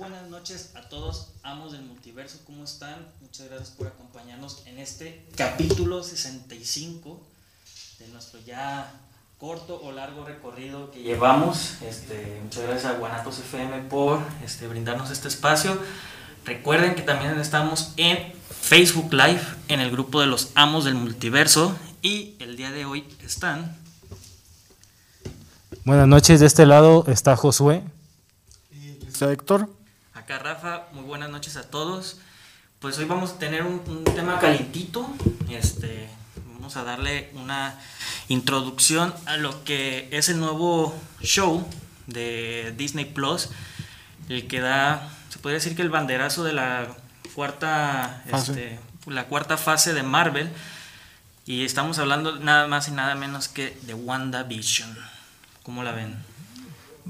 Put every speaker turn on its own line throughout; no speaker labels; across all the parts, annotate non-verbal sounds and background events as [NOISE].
buenas noches a todos, amos del multiverso, ¿cómo están? Muchas gracias por acompañarnos en este capítulo 65 de nuestro ya corto o largo recorrido que llevamos. Este, muchas gracias a Guanatos FM por este, brindarnos este espacio. Recuerden que también estamos en Facebook Live, en el grupo de los amos del multiverso. Y el día de hoy están.
Buenas noches, de este lado está Josué.
Y está Héctor.
Acá Rafa, muy buenas noches a todos. Pues hoy vamos a tener un, un tema calientito. Este, vamos a darle una introducción a lo que es el nuevo show de Disney Plus, el que da, se podría decir que el banderazo de la cuarta,
Fase.
este, la cuarta fase de Marvel. Y estamos hablando nada más y nada menos que de WandaVision. ¿Cómo la ven?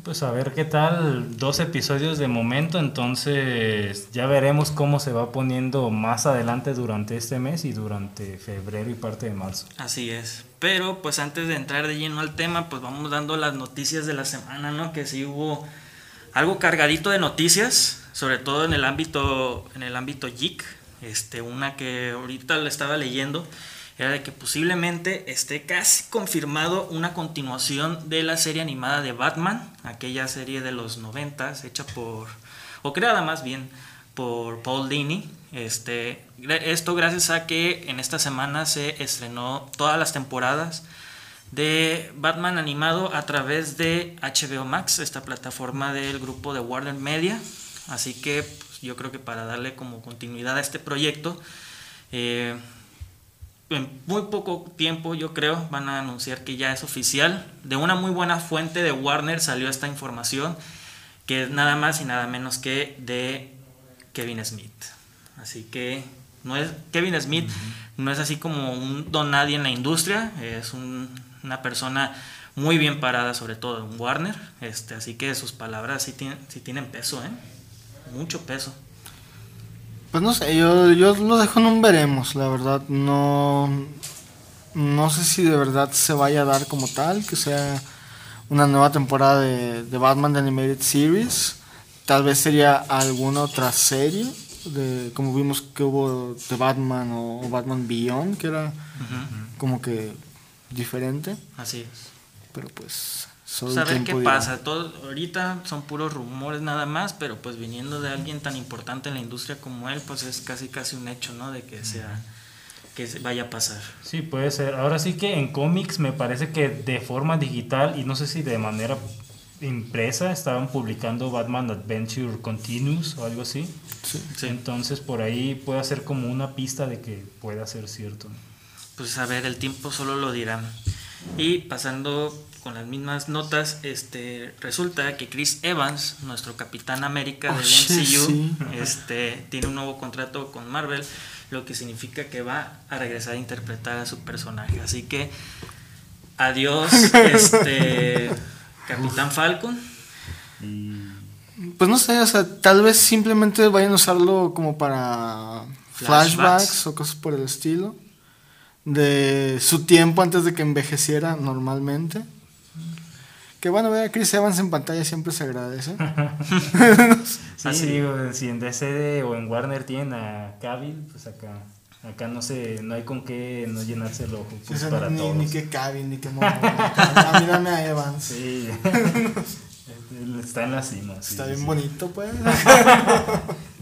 Pues a ver qué tal, dos episodios de momento, entonces ya veremos cómo se va poniendo más adelante durante este mes y durante febrero y parte de marzo.
Así es. Pero pues antes de entrar de lleno al tema, pues vamos dando las noticias de la semana, ¿no? Que sí hubo algo cargadito de noticias, sobre todo en el ámbito en el ámbito geek. Este, una que ahorita la estaba leyendo era de que posiblemente esté casi confirmado una continuación de la serie animada de Batman, aquella serie de los 90 hecha por o creada más bien por Paul Dini. Este, esto gracias a que en esta semana se estrenó todas las temporadas de Batman animado a través de HBO Max, esta plataforma del grupo de Warner Media. Así que pues, yo creo que para darle como continuidad a este proyecto, eh, en muy poco tiempo yo creo van a anunciar que ya es oficial. De una muy buena fuente de Warner salió esta información, que es nada más y nada menos que de Kevin Smith. Así que no es Kevin Smith no es así como un don nadie en la industria, es un- una persona muy bien parada sobre todo en Warner, este, así que sus palabras sí tienen, sí tienen peso, ¿eh? mucho peso.
Pues no sé, yo, yo lo dejo en un veremos, la verdad. No, no sé si de verdad se vaya a dar como tal, que sea una nueva temporada de, de Batman The Animated Series. Tal vez sería alguna otra serie, de, como vimos que hubo de Batman o, o Batman Beyond, que era como que diferente.
Así es.
Pero pues, solo
Pues a
el
ver qué pasa. Todo, ahorita son puros rumores nada más, pero pues viniendo de alguien tan importante en la industria como él, pues es casi casi un hecho, ¿no? De que sea que vaya a pasar.
Sí, puede ser. Ahora sí que en cómics me parece que de forma digital y no sé si de manera impresa estaban publicando Batman Adventure Continuous o algo así.
Sí.
Sí.
Entonces por ahí puede ser como una pista de que pueda ser cierto.
Pues a ver, el tiempo solo lo dirá. Y pasando con las mismas notas, este resulta que Chris Evans, nuestro Capitán América
Oh,
del MCU,
sí.
este tiene un nuevo contrato con Marvel, lo que significa que va a regresar a interpretar a su personaje. Así que adiós, [LAUGHS] este Capitán Falcon.
Pues no sé, o sea, tal vez simplemente vayan a usarlo como para
Flashbacks.
flashbacks, o cosas por el estilo. De su tiempo antes de que envejeciera normalmente. Que bueno, ver a Chris Evans en pantalla siempre se agradece. [LAUGHS]
Sí,
Así.
digo, si en DC o en Warner tienen a Cavill, pues acá, acá no sé, no hay con qué no llenarse el ojo
O
pues,
sea,
para
ni,
todos.
ni que Kevin, ni que [LAUGHS] mí dame a Evans.
Sí, [LAUGHS] está en la cima. sí,
Está
sí,
bien
sí.
bonito, pues. [LAUGHS]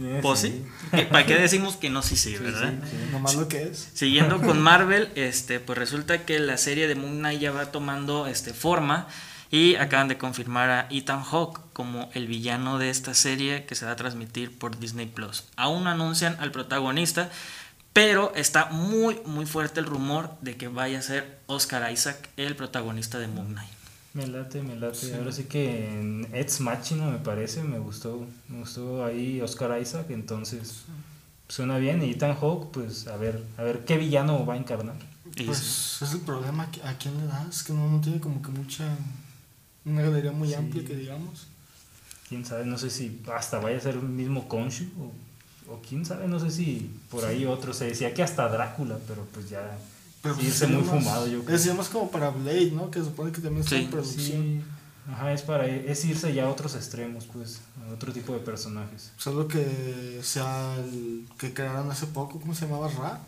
Eh,
Pues sí. ¿Qué- ¿Para qué decimos que no sí sí, verdad?
Nomás lo que es.
Siguiendo [LAUGHS] con Marvel, este, pues resulta que la serie de Moon Knight ya va tomando este, forma y acaban de confirmar a Ethan Hawke como el villano de esta serie que se va a transmitir por Disney Plus. Aún no anuncian al protagonista, pero está muy muy fuerte el rumor de que vaya a ser Oscar Isaac el protagonista de Moon Knight.
Me late, me late. Ahora sí que en Ex Machina me parece, me gustó, me gustó ahí Oscar Isaac, entonces suena bien. Y Ethan Hawke, pues a ver, a ver qué villano va a encarnar.
Y
Pues es el problema. ¿A quién le das? Que no, no tiene como que mucha. Una galería muy
Sí.
amplia, que digamos.
Quién sabe, no sé si hasta vaya a ser el mismo Konshu o, o quién sabe, no sé si por ahí otro. Se decía que hasta Drácula, pero pues ya
Pero
sí,
pues
irse
sería
muy
más-
fumado, yo creo.
Sería más como para Blade, ¿no? Que se supone que también está
Sí,
en producción.
Sí, Ajá, es para es irse ya a otros extremos, pues, a otro tipo de personajes.
Solo que sea el que crearon hace poco, ¿cómo se llamaba? Ra.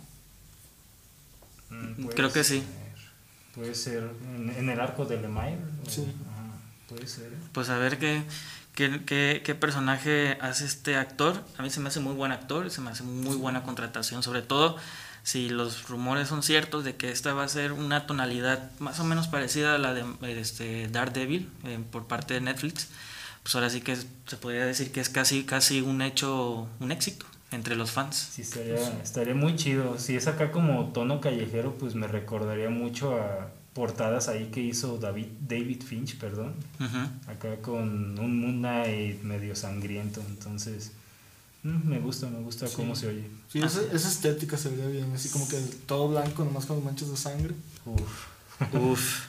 Mm,
Creo que sí.
Puede ser en, en el arco de Lemire. o-
Sí.
ajá, puede ser.
Pues a ver qué, qué, qué- qué personaje hace este actor. A mí se me hace muy buen actor, se me hace muy buena contratación, sobre todo si los rumores son ciertos de que esta va a ser una tonalidad más o menos parecida a la de este, Daredevil eh, por parte de Netflix. Pues ahora sí que es- se podría decir que es casi, casi un hecho, un éxito entre los fans.
Sí, estaría, estaría muy chido. Si es acá como tono callejero, pues me recordaría mucho a portadas ahí que hizo David, David Finch, perdón. Acá con un Moon Knight medio sangriento. Entonces, me gusta, me gusta
Sí.
cómo se oye.
Sí, esa, esa estética se vería bien, así como que todo blanco, nomás con manchas de sangre.
Uf. [LAUGHS]
Uf.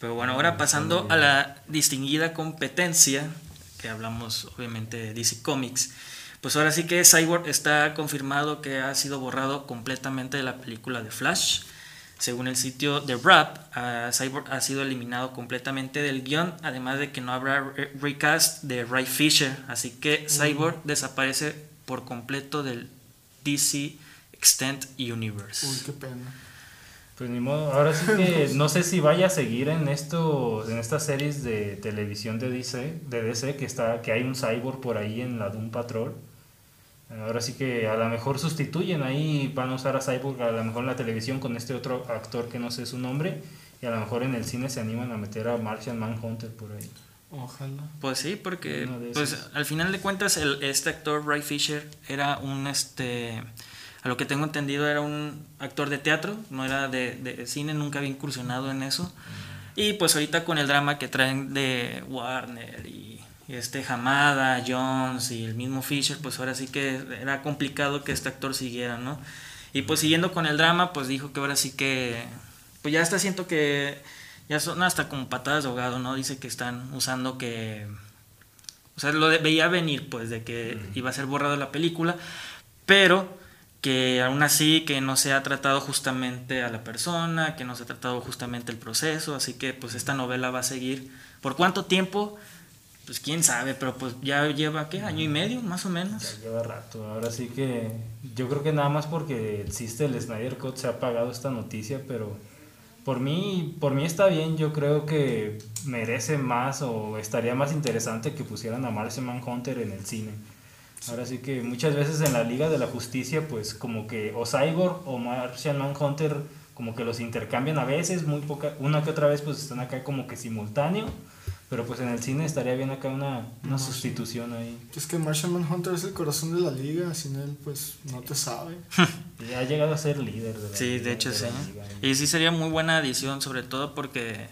Pero bueno, ahora pasando a la distinguida competencia, que hablamos obviamente de DC Comics, pues ahora sí que Cyborg está confirmado que ha sido borrado completamente de la película de Flash. Según el sitio de Rap, ah, Cyborg ha sido eliminado completamente del guion, además de que no habrá re- recast de Ray Fisher, así que Cyborg desaparece por completo del DC Extend Universe.
Uy, qué pena.
Pues ni modo, ahora sí que [LAUGHS] no sé si vaya a seguir en estos, en estas series de televisión de DC, de DC que está, que hay un cyborg por ahí en la Doom Patrol. Ahora sí que a lo mejor sustituyen ahí, van a usar a Cyborg a lo mejor en la televisión con este otro actor que no sé su nombre, y a lo mejor en el cine se animan a meter a Martian Manhunter por ahí.
Ojalá.
Pues sí, porque pues al final de cuentas el, este actor Ray Fisher era un este a lo que tengo entendido era un actor de teatro, no era de, de cine, nunca había incursionado en eso. Y pues ahorita con el drama que traen de Warner y este Hamada, Jones y el mismo Fisher, pues ahora sí que era complicado que este actor siguiera, ¿no? Y pues siguiendo con el drama, pues dijo que ahora sí que pues ya está siento que ya son hasta como patadas de ahogado, ¿no? Dice que están usando que o sea, lo de- veía venir, pues, de que iba a ser borrado la película, pero que aún así que no se ha tratado justamente a la persona, que no se ha tratado justamente el proceso, así que pues esta novela va a seguir. ¿Por cuánto tiempo? Pues quién sabe, pero pues ya lleva, ¿qué? Año y medio, más o
Ya
menos.
lleva rato, ahora sí que yo creo que nada más porque existe el Snyder Cut se ha pagado esta noticia, pero por mí, por mí está bien, yo creo que merece más o estaría más interesante que pusieran a Martian Manhunter en el cine. Ahora sí que muchas veces en la Liga de la Justicia, pues como que o Cyborg o Martian Manhunter como que los intercambian a veces, muy poca, una que otra vez pues están acá como que simultáneo, pero pues en el cine estaría bien acá una, una sustitución ahí.
Es que Martian Manhunter es el corazón de la liga, sin él pues no te sabe. [LAUGHS]
Y ha llegado a ser líder de la
Sí,
liga,
de hecho
de
sí. Y sí sería muy buena adición, sobre todo porque,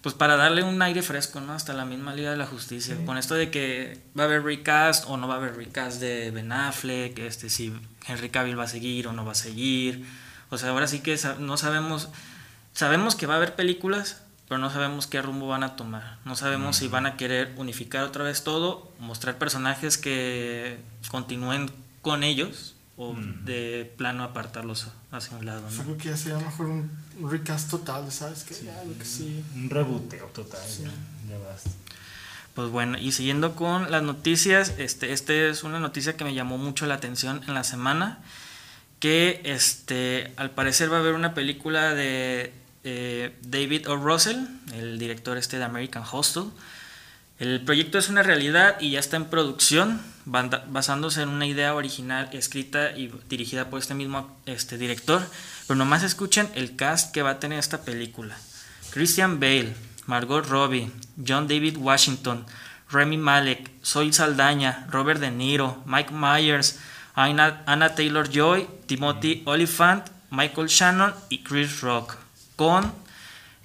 pues para darle un aire fresco, ¿no? Hasta la misma Liga de la Justicia.
Sí.
Con esto de que va a haber recast o no va a haber recast de Ben Affleck, este, si Henry Cavill va a seguir o no va a seguir. O sea, ahora sí que no sabemos, sabemos que va a haber películas, pero no sabemos qué rumbo van a tomar. No sabemos si van a querer unificar otra vez todo, mostrar personajes que continúen con ellos o de plano apartarlos hacia un lado,
Yo
¿no?
creo que ya sería mejor un, recast total, ¿sabes? Que ya, lo que sí.
Un reboteo total,
Sí.
ya, ya basta.
Pues bueno, y siguiendo con las noticias, este, este es una noticia que me llamó mucho la atención en la semana, que este, al parecer va a haber una película de eh, David O. Russell, el director este de American Hostel. El proyecto es una realidad y ya está en producción, basándose en una idea original escrita y dirigida por este mismo este, director. Pero nomás escuchen el cast que va a tener esta película. Christian Bale, Margot Robbie, John David Washington, Remy Malek, Zoe Saldaña, Robert De Niro, Mike Myers, Anna, Anna Taylor Joy, Timothy Oliphant, Michael Shannon y Chris Rock. Con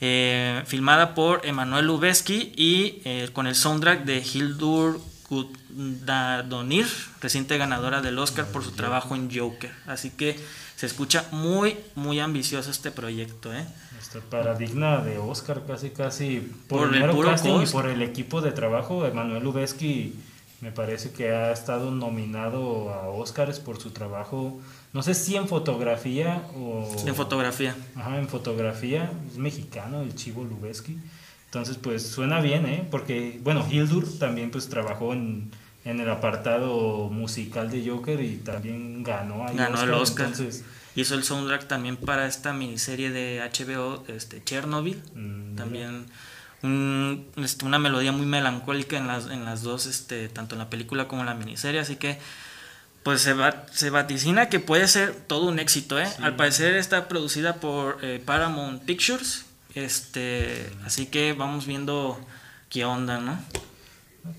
eh, filmada por Emanuel Lubezki y eh, con el soundtrack de Hildur Gudnadonir, reciente ganadora del Oscar por su trabajo en Joker. Así que se escucha muy, muy ambicioso este proyecto. ¿eh?
Está para digna de Oscar casi casi por,
Por
el
el
mero
puro
casting y por el equipo de trabajo. Emanuel Lubezki me parece que ha estado nominado a Oscars por su trabajo, no sé si en fotografía o...
En fotografía.
Ajá, en fotografía, es mexicano el Chivo Lubeski. Entonces, pues suena bien, ¿eh? Porque, bueno, Hildur también pues trabajó en, en el apartado musical de Joker y también ganó ahí
Ganó el Oscar.
Entonces,
Hizo el soundtrack también para esta miniserie de HBO, este, Chernobyl.
mm,
También un- este, una melodía muy melancólica en las, en las dos, este, tanto en la película como en la miniserie. Así que, pues se, va, se vaticina que puede ser todo un éxito. ¿eh? Al parecer está producida por eh, Paramount Pictures. Este, así que vamos viendo qué onda, ¿no?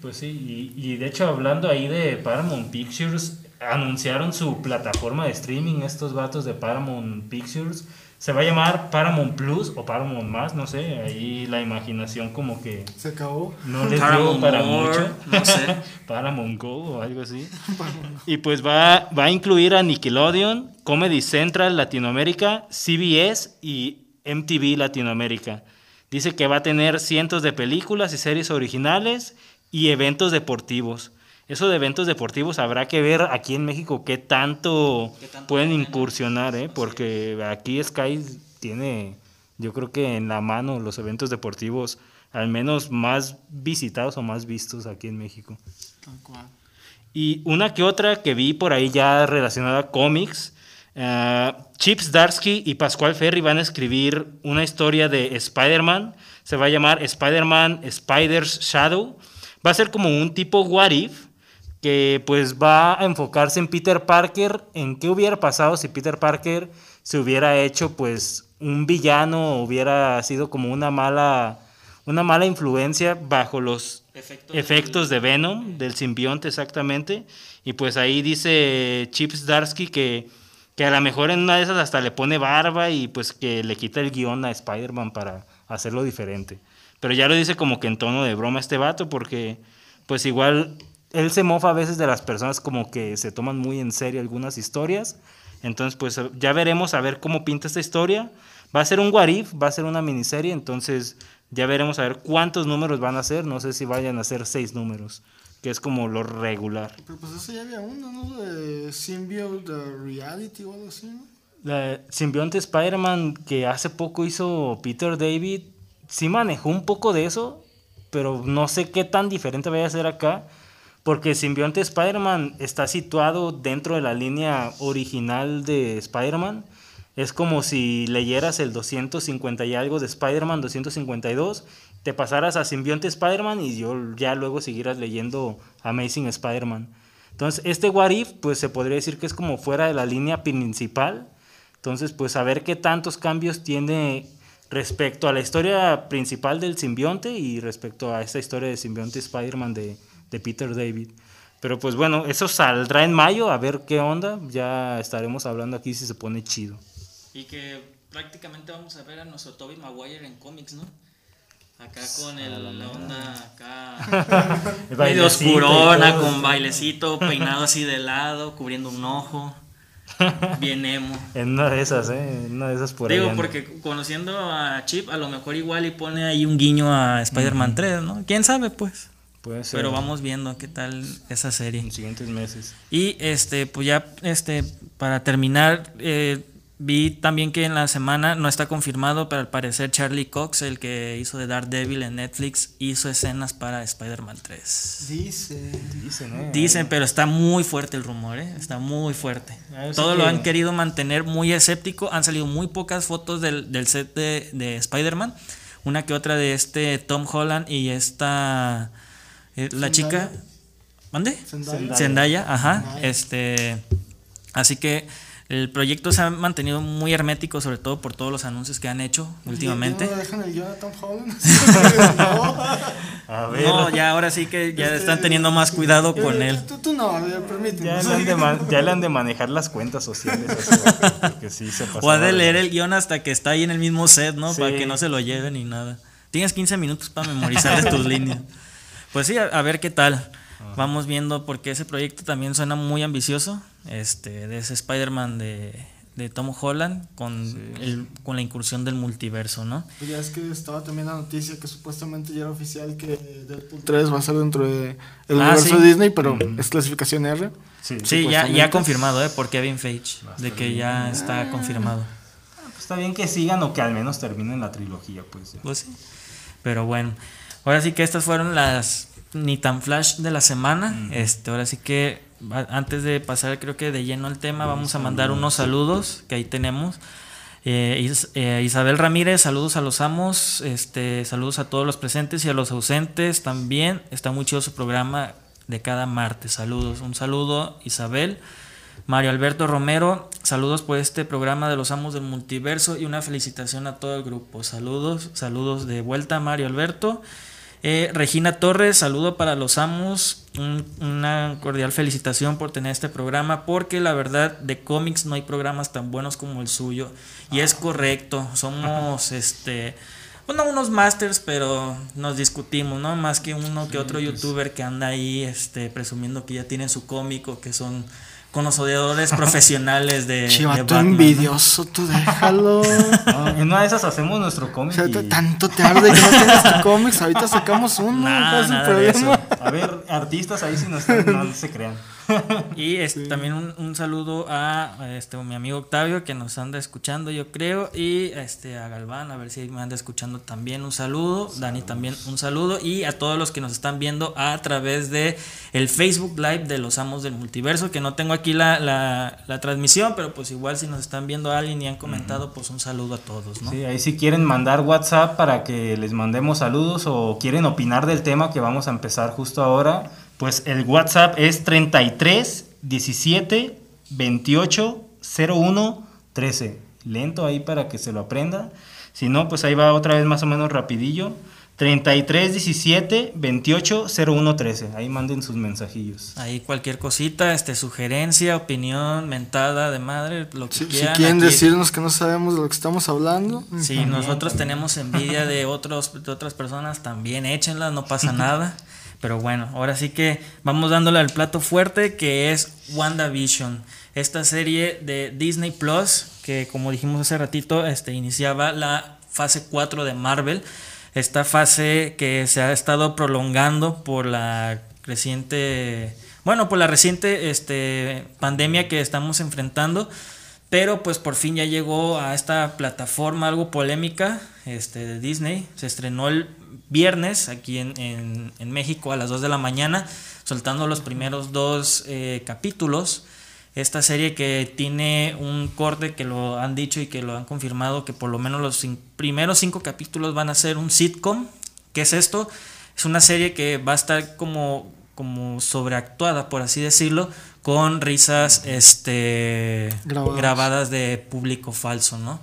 Pues sí, y, y de hecho hablando ahí de Paramount Pictures, anunciaron su plataforma de streaming, estos vatos de Paramount Pictures. Se va a llamar Paramount Plus o Paramount Más, no sé, ahí la imaginación como que
Se acabó.
no les dio
Paramount
para
More,
mucho.
no sé. [LAUGHS]
Paramount Go o algo así. [LAUGHS] y pues va, va a incluir a Nickelodeon, Comedy Central Latinoamérica, CBS y MTV Latinoamérica. Dice que va a tener cientos de películas y series originales y eventos deportivos. Eso de eventos deportivos habrá que ver aquí en México qué tanto,
Qué tanto
pueden incursionar, ¿eh? porque aquí Sky tiene, yo creo que en la mano los eventos deportivos al menos más visitados o más vistos aquí en México.
Tal cual.
Y una que otra que vi por ahí ya relacionada a cómics. eh, Chips Darsky y Pascual Ferry van a escribir una historia de Spider-Man. Se va a llamar Spider-Man Spider's Shadow. Va a ser como un tipo What If, que pues va a enfocarse en Peter Parker, en qué hubiera pasado si Peter Parker se hubiera hecho pues un villano, hubiera sido como una mala, una mala influencia bajo los
Efectos
efectos de Venom, del simbionte exactamente. Y pues ahí dice Chips Darsky que, que a lo mejor en una de esas hasta le pone barba y pues que le quita el guion a Spider-Man para hacerlo diferente. Pero ya lo dice como que en tono de broma este vato porque pues igual él se mofa a veces de las personas como que se toman muy en serio algunas historias. Entonces pues ya veremos a ver cómo pinta esta historia. Va a ser un what if, va a ser una miniserie, entonces ya veremos a ver cuántos números van a ser. No sé si vayan a ser seis números, que es como lo regular.
Pero pues eso ya había uno, ¿no? De Symbiote Reality o algo así, ¿no?
La simbionte Spider-Man que hace poco hizo Peter David, sí manejó un poco de eso, pero no sé qué tan diferente vaya a ser acá, porque simbionte Spider-Man está situado dentro de la línea original de Spider-Man. Es como si leyeras el 250 y algo de Spider-Man, 252, te pasaras a simbionte Spider-Man y yo ya luego siguieras leyendo Amazing Spider-Man. Entonces, este What If, pues se podría decir que es como fuera de la línea principal. Entonces, pues a ver qué tantos cambios tiene respecto a la historia principal del simbionte y respecto a esta historia de simbionte Spider-Man de, de Peter David. Pero pues bueno, eso saldrá en mayo, a ver qué onda. Ya estaremos hablando aquí si se pone chido.
Y que prácticamente vamos a ver a nuestro Toby Maguire en cómics, ¿no? Acá con el, la onda acá [LAUGHS] medio oscurona, con bailecito, [LAUGHS] peinado así de lado, cubriendo un ojo. Bien emo. [LAUGHS]
En una de esas, ¿eh? En una de esas por ahí
Digo, porque conociendo a Chip, a lo mejor igual y pone ahí un guiño a Spider-Man 3, ¿no? ¿Quién sabe, pues?
Puede ser
Pero vamos viendo qué tal esa serie.
en siguientes meses.
Y este, pues ya, este, para terminar, eh, vi también que en la semana no está confirmado, pero al parecer Charlie Cox, el que hizo de Daredevil en Netflix, hizo escenas para Spider-Man 3.
Dice.
Dicen, ¿eh?
Dicen, pero está muy fuerte el rumor, ¿eh? Está muy fuerte.
Ah,
Todo lo han querido mantener muy escéptico. Han salido muy pocas fotos del, del set de, de Spider-Man. Una que otra de este Tom Holland y esta... eh, la chica... ¿Mande?
Zendaya.
Zendaya, ajá.
Zendaya.
Este, así que el proyecto se ha mantenido muy hermético, sobre todo por todos los anuncios que han hecho últimamente.
¿No dejan el Jonathan Holland? no. [LAUGHS]
A ver.
No, ya ahora sí que ya
Este,
están teniendo más cuidado con
Eh,
él.
Tú, tú no, permíteme.
Ya le, han de man- ya le han de manejar las cuentas sociales. porque sí se
O ha de leer el guion hasta que está ahí en el mismo set, ¿no?
Sí.
Para que no se lo lleven ni nada. Tienes 15 minutos para memorizar tus [LAUGHS] líneas. Pues sí, a, a ver qué tal. Vamos viendo porque ese proyecto también suena muy ambicioso. Este, de ese Spider-Man de, de Tom Holland con, el, con la incursión del multiverso, ¿no?
Pues ya es que estaba también la noticia que supuestamente ya era oficial que Deadpool 3 va a ser dentro de el
Ah,
universo
sí.
de Disney, pero es clasificación R.
Sí,
Sí, ya, ya confirmado, ¿eh? Por Kevin Feige. De que ya está confirmado.
Pues está bien que sigan o que al menos terminen la trilogía, pues. ya.
Pues sí. Pero bueno, ahora sí que estas fueron las ni tan flash de la semana. Este, ahora sí que antes de pasar creo que de lleno al tema, vamos a mandar unos saludos que ahí tenemos. Eh, eh, Isabel Ramírez, saludos a los amos, este, saludos a todos los presentes y a los ausentes también. Está muy chido su programa de cada martes. Saludos, un saludo Isabel. Mario Alberto Romero, saludos por este programa de los amos del multiverso y una felicitación a todo el grupo. Saludos, saludos de vuelta Mario Alberto. Eh, Regina Torres, saludo para los amos. una cordial felicitación por tener este programa, porque la verdad de cómics no hay programas tan buenos como el suyo. Y es correcto, somos este. Bueno, unos masters, pero nos discutimos, ¿no? Más que uno que otro pues. youtuber que anda ahí este, presumiendo que ya tienen su cómico, que son con los odiadores [LAUGHS] profesionales de.
Chivato envidioso, tú déjalo. [LAUGHS]
en una de esas hacemos nuestro cómic.
Tanto te arde que no tienes tu cómics, ahorita sacamos uno. [LAUGHS]
Nah, problema. A ver, artistas ahí si no, están, no se crean. [LAUGHS]
y este, también un, saludo a, este, mi amigo Octavio que nos anda escuchando, yo creo, y este, a Galván, a ver si me anda escuchando también un saludo, Dani también un saludo, y a todos los que nos están viendo a través de el Facebook Live de los Amos del Multiverso, que no tengo aquí la, la, transmisión, pero pues igual si nos están viendo a alguien y han comentado, pues un saludo a todos, ¿no?
Sí, ahí si quieren mandar WhatsApp para que les mandemos saludos o quieren opinar del tema que vamos a empezar justo ahora pues el WhatsApp es 33 17 28 01 13. Lento ahí para que se lo aprenda. Si no, pues ahí va otra vez más o menos rapidillo. 33 17 28 01 13. Ahí manden sus mensajillos.
Ahí cualquier cosita, este sugerencia, opinión, mentada de madre, lo que quieran.
Si quieren decirnos que no sabemos de lo que estamos hablando.
Si nosotros tenemos envidia de otros de otras personas, también échenla, no pasa [LAUGHS] nada. Pero bueno, ahora sí que vamos dándole al plato fuerte que es WandaVision. Esta serie de Disney Plus, que como dijimos hace ratito, este, iniciaba la fase 4 de Marvel. Esta fase que se ha estado prolongando por la reciente. Bueno, por la reciente este, pandemia que estamos enfrentando. Pero pues por fin ya llegó a esta plataforma algo polémica este, de Disney. Se estrenó el viernes aquí en, México a las 2 de la mañana, soltando los primeros dos eh, capítulos. Esta serie que tiene un corte que lo han dicho y que lo han confirmado que por lo menos los primeros cinco capítulos van a ser un sitcom. ¿Qué es esto? Es una serie que va a estar como, como sobreactuada, por así decirlo, con risas este, grabadas de público falso, ¿no?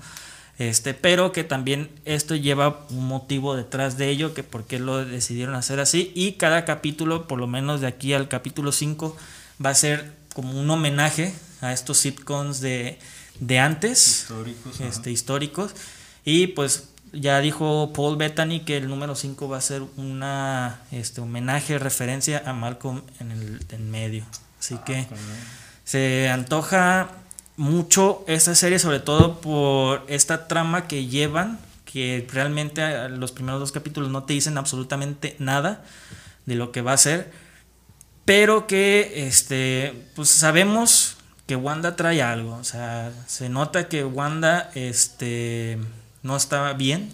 Este, pero que también esto lleva un motivo detrás de ello, que por qué lo decidieron hacer así. Y cada capítulo, por lo menos de aquí al capítulo 5, va a ser como un homenaje a estos sitcoms de, de antes, históricos, este, históricos. Y pues ya dijo Paul Bettany que el número 5 va a ser una este, homenaje, referencia a Malcolm en el en medio. Así ah, que se antoja mucho esta serie, sobre todo por esta trama que llevan, que realmente los primeros dos capítulos no te dicen absolutamente nada de lo que va a ser, pero que este, pues sabemos que Wanda trae algo, o sea, se nota que Wanda este, no está bien,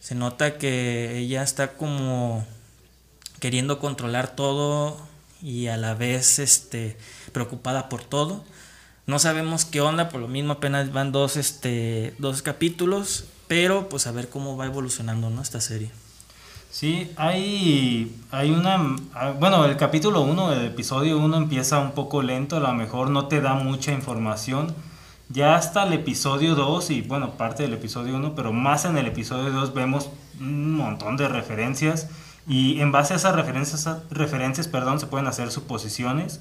se nota que ella está como queriendo controlar todo y a la vez este, preocupada por todo no sabemos qué onda, por lo mismo apenas van dos, este, dos capítulos, pero pues a ver cómo va evolucionando ¿no? esta serie.
Sí, hay, hay una... Ah, bueno, el capítulo 1, el episodio 1 empieza un poco lento, a lo mejor no te da mucha información. Ya hasta el episodio 2 y bueno, parte del episodio 1, pero más en el episodio 2 vemos un montón de referencias y en base a esas referencias, referencias perdón, se pueden hacer suposiciones.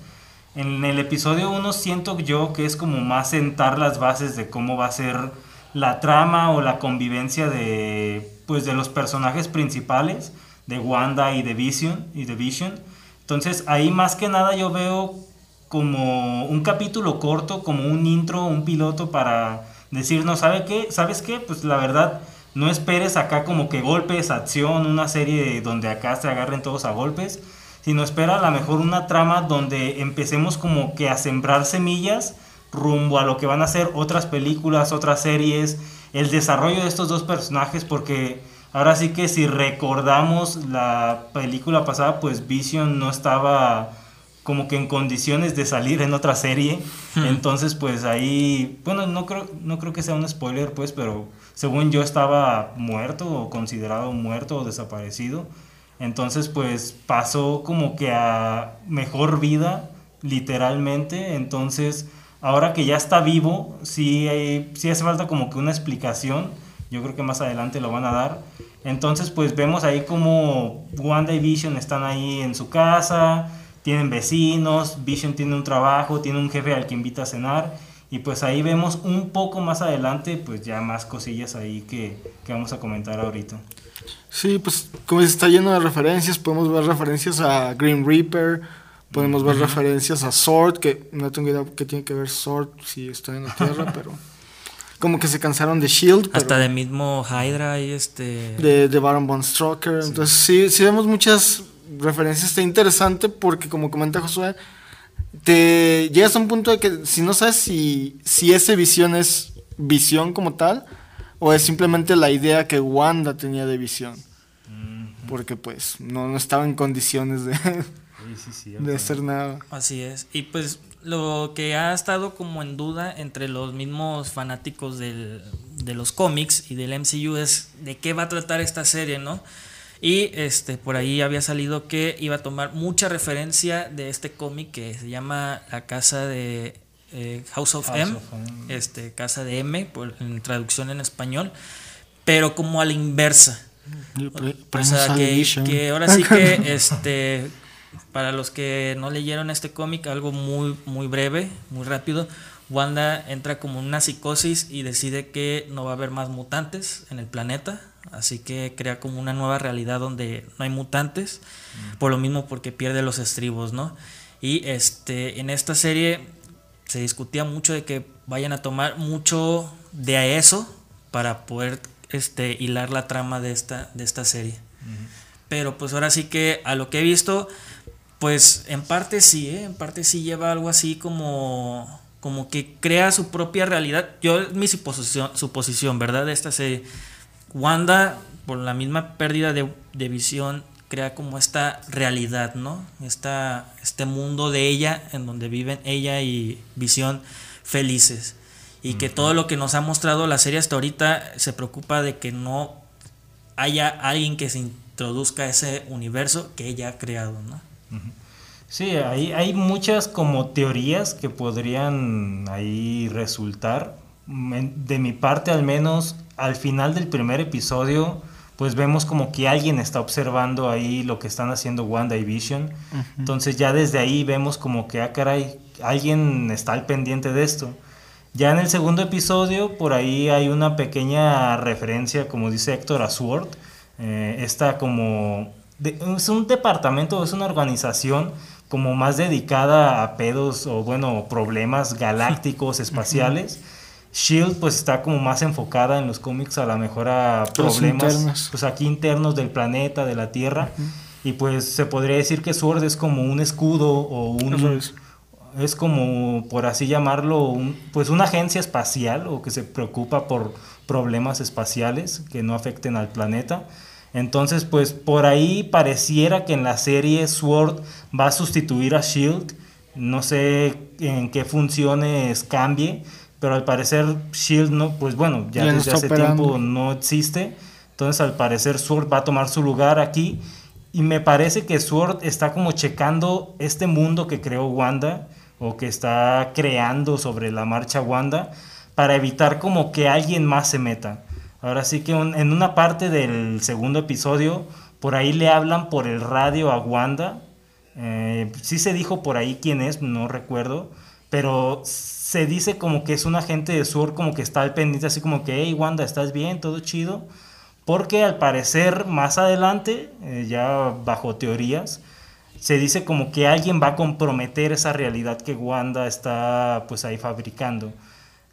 En el episodio 1 siento yo que es como más sentar las bases de cómo va a ser la trama o la convivencia de pues de los personajes principales de Wanda y de Vision y de Vision. Entonces, ahí más que nada yo veo como un capítulo corto, como un intro, un piloto para decirnos, ¿sabe qué? ¿Sabes qué? Pues la verdad, no esperes acá como que golpes, acción, una serie donde acá se agarren todos a golpes sino espera a lo mejor una trama donde empecemos como que a sembrar semillas rumbo a lo que van a ser otras películas, otras series, el desarrollo de estos dos personajes, porque Ahora sí que si recordamos la película pasada, pues Vision no estaba como que en condiciones de salir en otra serie. Entonces, pues ahí, bueno, no creo, no creo que sea un spoiler, pues, pero según yo estaba muerto o considerado muerto o desaparecido. Entonces, pues pasó como que a mejor vida, literalmente. Entonces, ahora que ya está vivo, sí, sí hace falta como que una explicación. Yo creo que más adelante lo van a dar. Entonces, pues vemos ahí como Wanda y Vision están ahí en su casa, tienen vecinos, Vision tiene un trabajo, tiene un jefe al que invita a cenar. Y pues ahí vemos un poco más adelante, pues ya más cosillas ahí que, que vamos a comentar ahorita.
Sí, pues como está lleno de referencias, podemos ver referencias a Green Reaper, podemos ver referencias a Sword, que no tengo idea qué tiene que ver Sword si está en la Tierra, [LAUGHS] pero como que se cansaron de Shield.
Hasta de mismo Hydra y este...
De, de Baron Von Strucker. Entonces sí, sí vemos muchas referencias. Está interesante porque como comenta Josué, te llegas a un punto de que si no sabes si, si esa visión es visión como tal o es simplemente la idea que Wanda tenía de visión. Porque pues no, no estaba en condiciones de, de hacer nada.
Así es. Y pues lo que ha estado como en duda entre los mismos fanáticos del, de los cómics y del MCU es de qué va a tratar esta serie, ¿no? Y este, por ahí había salido que iba a tomar mucha referencia de este cómic que se llama La Casa de eh, House, of, M, este, Casa de M, por, en traducción en español, pero como a la inversa. O sea, que, que, ahora sí que, [LAUGHS] este, para los que no leyeron este cómic, algo muy, muy breve, muy rápido, Wanda entra como en una psicosis y decide que no va a haber más mutantes en el planeta, así que crea como una nueva realidad donde no hay mutantes, por lo mismo porque pierde los estribos, ¿no? Y este, en esta serie se discutía mucho de que vayan a tomar mucho de eso para poder este, hilar la trama de esta, de esta serie. Pero pues ahora sí que a lo que he visto, pues en parte sí, ¿eh? en parte sí lleva algo así como, como que crea su propia realidad. Yo, mi suposición, suposición, ¿verdad? De esta serie. Wanda, por la misma pérdida de, de visión, crea como esta realidad, ¿no? Esta, este mundo de ella, en donde viven ella y Visión felices. Y que todo lo que nos ha mostrado la serie hasta ahorita se preocupa de que no haya alguien que se introduzca a ese universo que ella ha creado, ¿no?
Sí, hay, hay muchas como teorías que podrían ahí resultar. De mi parte al menos, al final del primer episodio, pues vemos como que alguien está observando ahí lo que están haciendo Wanda y Vision. Entonces ya desde ahí vemos como que, ah, caray, alguien está al pendiente de esto. Ya en el segundo episodio, por ahí hay una pequeña referencia, como dice Héctor, a Sword. Eh, está como... es un departamento, es una organización como más dedicada a pedos o bueno, problemas [LAUGHS] galácticos, espaciales. Shield pues está como más enfocada en los cómics a la mejor a problemas pues aquí internos del planeta, de la Tierra. Y pues se podría decir que Sword es como un escudo o un es. como por así llamarlo, pues una agencia espacial o que se preocupa por problemas espaciales que no afecten al planeta. Entonces, pues por ahí pareciera que en la serie Sword va a sustituir a Shield. No sé en qué funciones cambie, pero al parecer Shield no, pues bueno, ya, desde hace tiempo no existe. Entonces al parecer Sword va a tomar su lugar aquí. Y me parece que Sword está como checando este mundo que creó Wanda o que está creando sobre la marcha Wanda para evitar como que alguien más se meta. Ahora sí que en una parte del segundo episodio, por ahí le hablan por el radio a Wanda. Eh, sí se dijo por ahí quién es, no recuerdo, pero se dice como que es un agente de Sur, como que está al pendiente, así como que, hey Wanda, ¿estás bien? ¿Todo chido? Porque al parecer más adelante, eh, ya bajo teorías, se dice como que alguien va a comprometer esa realidad que Wanda está pues ahí fabricando.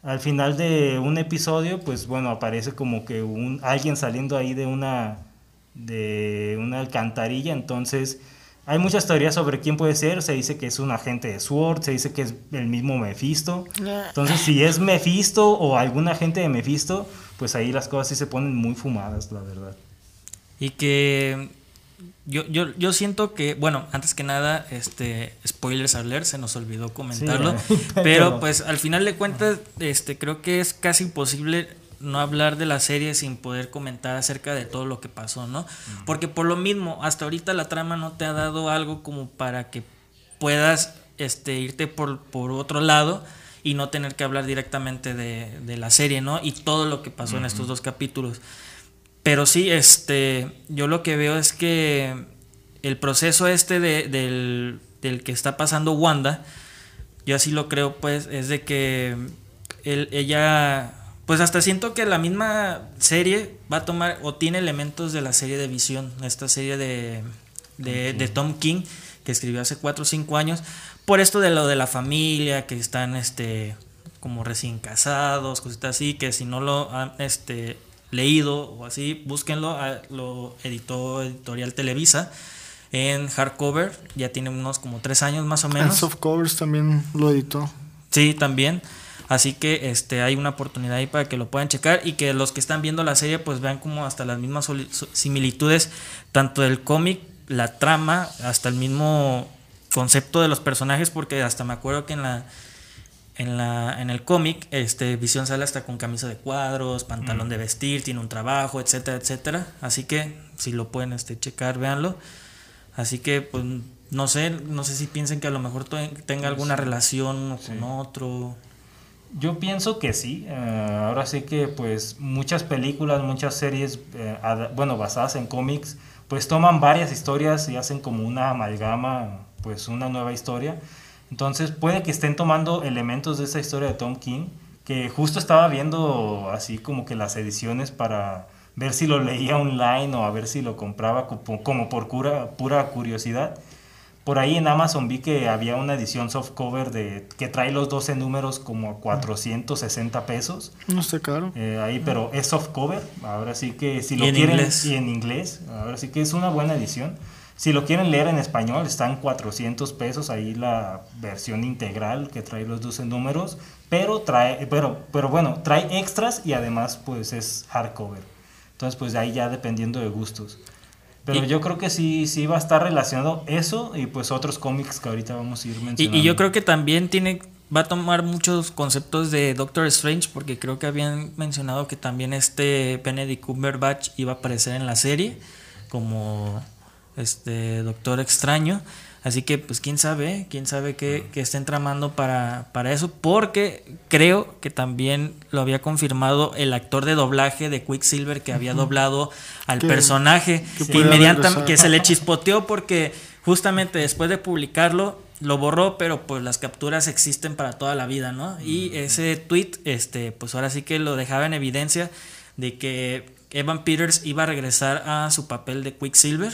Al final de un episodio, pues bueno, aparece como que un, alguien saliendo ahí de una, de una alcantarilla, entonces hay muchas teorías sobre quién puede ser. Se dice que es un agente de SWORD, se dice que es el mismo Mephisto. Entonces, si es Mephisto o algún agente de Mephisto, pues ahí las cosas sí se ponen muy fumadas, la verdad.
Y que yo, yo, yo siento que, bueno, antes que nada, este, spoilers alert, se nos olvidó comentarlo,
Sí, [LAUGHS]
pero
pero-
pues al final de cuentas, este, creo que es casi imposible no hablar de la serie sin poder comentar acerca de todo lo que pasó, ¿no? Porque por lo mismo, hasta ahorita la trama no te ha dado algo como para que puedas este, irte por, por otro lado y no tener que hablar directamente de, de la serie, ¿no? Y todo lo que pasó en estos dos capítulos. Pero sí, este, yo lo que veo es que el proceso este de- del, del que está pasando Wanda, yo así lo creo, pues, es de que él- ella, pues hasta siento que la misma serie va a tomar o tiene elementos de la serie de Visión, esta serie de, de, de Tom King que escribió hace 4 o 5 años, por esto de lo de la familia, que están este como recién casados, cositas así, que si no lo han este, leído o así, búsquenlo, lo editó Editorial Televisa en hardcover, ya tiene unos como 3 años más o
En
menos.
softcovers también lo editó.
Sí, también. Así que este hay una oportunidad ahí para que lo puedan checar y que los que están viendo la serie pues vean como hasta las mismas similitudes tanto del cómic, la trama, hasta el mismo concepto de los personajes porque hasta me acuerdo que en la en la en el cómic este Visión sale hasta con camisa de cuadros, pantalón de vestir, tiene un trabajo, etcétera, etcétera. Así que si lo pueden este checar, véanlo. Así que pues no sé, no sé si piensen que a lo mejor tenga alguna relación uno con otro.
Yo pienso que sí. eh, ahora sí que pues muchas películas, muchas series, eh, bueno, basadas en cómics, pues toman varias historias y hacen como una amalgama, pues una nueva historia. Entonces puede que estén tomando elementos de esa historia de Tom King, que justo estaba viendo así como que las ediciones para ver si lo leía online o a ver si lo compraba como, como por cura- pura curiosidad. Por ahí en Amazon vi que había una edición softcover de que trae los 12 números como a 460 pesos.
No está caro.
Eh, ahí, pero es softcover. Ahora sí que si
Y
lo
en
quieren
inglés.
y en inglés, ahora sí que es una buena edición. Si lo quieren leer en español, están 400 pesos ahí la versión integral que trae los 12 números, pero trae pero pero bueno, trae extras y además pues es hardcover. Entonces pues de ahí ya dependiendo de gustos. Pero
Y-
yo creo que sí, sí va a estar relacionado eso y pues otros cómics que ahorita vamos a ir
Y,
mencionando.
y yo creo que también tiene va a tomar muchos conceptos de Doctor Strange porque creo que habían mencionado que también este Benedict Cumberbatch iba a aparecer en la serie como este Doctor Extraño. Así que pues quién sabe, quién sabe qué, qué estén tramando para, para eso, porque creo que también lo había confirmado el actor de doblaje de Quicksilver que había doblado al personaje,
que
inmediatamente que se le chispoteó porque justamente después de publicarlo lo borró, pero pues las capturas existen para toda la vida, ¿no? Y ese tweet, este, pues ahora sí que lo dejaba en evidencia de que Evan Peters iba a regresar a su papel de Quicksilver.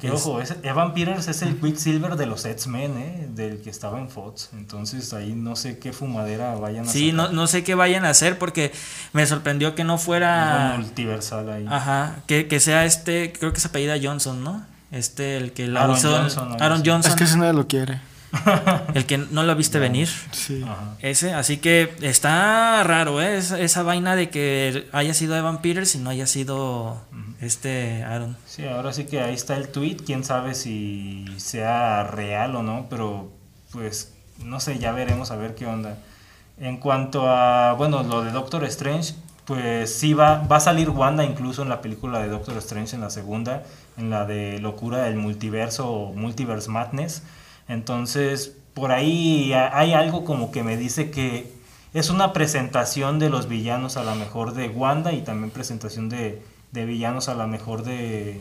Que ojo, ese- Evan Peters es el Quicksilver de los X-Men, ¿eh? del que estaba en Fox. Entonces ahí no sé qué fumadera vayan a
Sí, no,
sacar.
no sé qué vayan a hacer porque me sorprendió que no fuera...
Algo multiversal ahí.
Ajá, que, que sea este, creo que se apellida Johnson, ¿no? Este, el que la
Aaron
hizo-
Johnson,
Aaron. Johnson,
Es que ese nadie lo quiere. [LAUGHS]
el que no lo viste venir.
Sí.
Ajá.
Ese, así que está raro, ¿eh? Esa, esa vaina de que haya sido Evan Peters y no haya sido este Aaron.
Sí, ahora sí que ahí está el tweet. Quién sabe si sea real o no, pero pues no sé, ya veremos a ver qué onda. En cuanto a, bueno, lo de Doctor Strange, pues sí va, va a salir Wanda incluso en la película de Doctor Strange, en la segunda, en la de locura del multiverso o Multiverse Madness. Entonces, por ahí ha- hay algo como que me dice que es una presentación de los villanos a la mejor de Wanda y también presentación de, de villanos a la mejor de,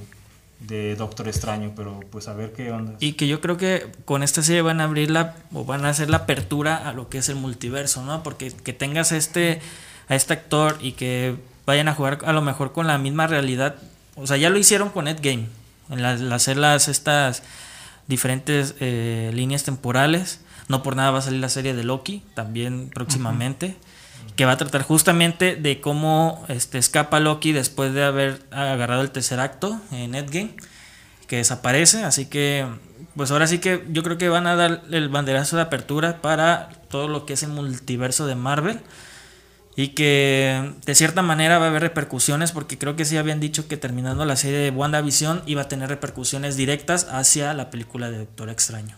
de Doctor Extraño, pero pues a ver qué onda.
Y que yo creo que con esta serie van a abrir la, o van a hacer la apertura a lo que es el multiverso, ¿no? Porque que tengas este, a este actor y que vayan a jugar a lo mejor con la misma realidad. O sea, ya lo hicieron con Endgame, en las, las- las, estas diferentes eh, líneas temporales. No por nada va a salir la serie de Loki, también próximamente. Que va a tratar justamente de cómo este, escapa Loki después de haber agarrado el tercer acto en Endgame que desaparece, así que pues ahora sí que yo creo que van a dar el banderazo de apertura para todo lo que es el multiverso de Marvel y que de cierta manera va a haber repercusiones porque creo que sí habían dicho que terminando la serie de WandaVision iba a tener repercusiones directas hacia la película de Doctor Extraño.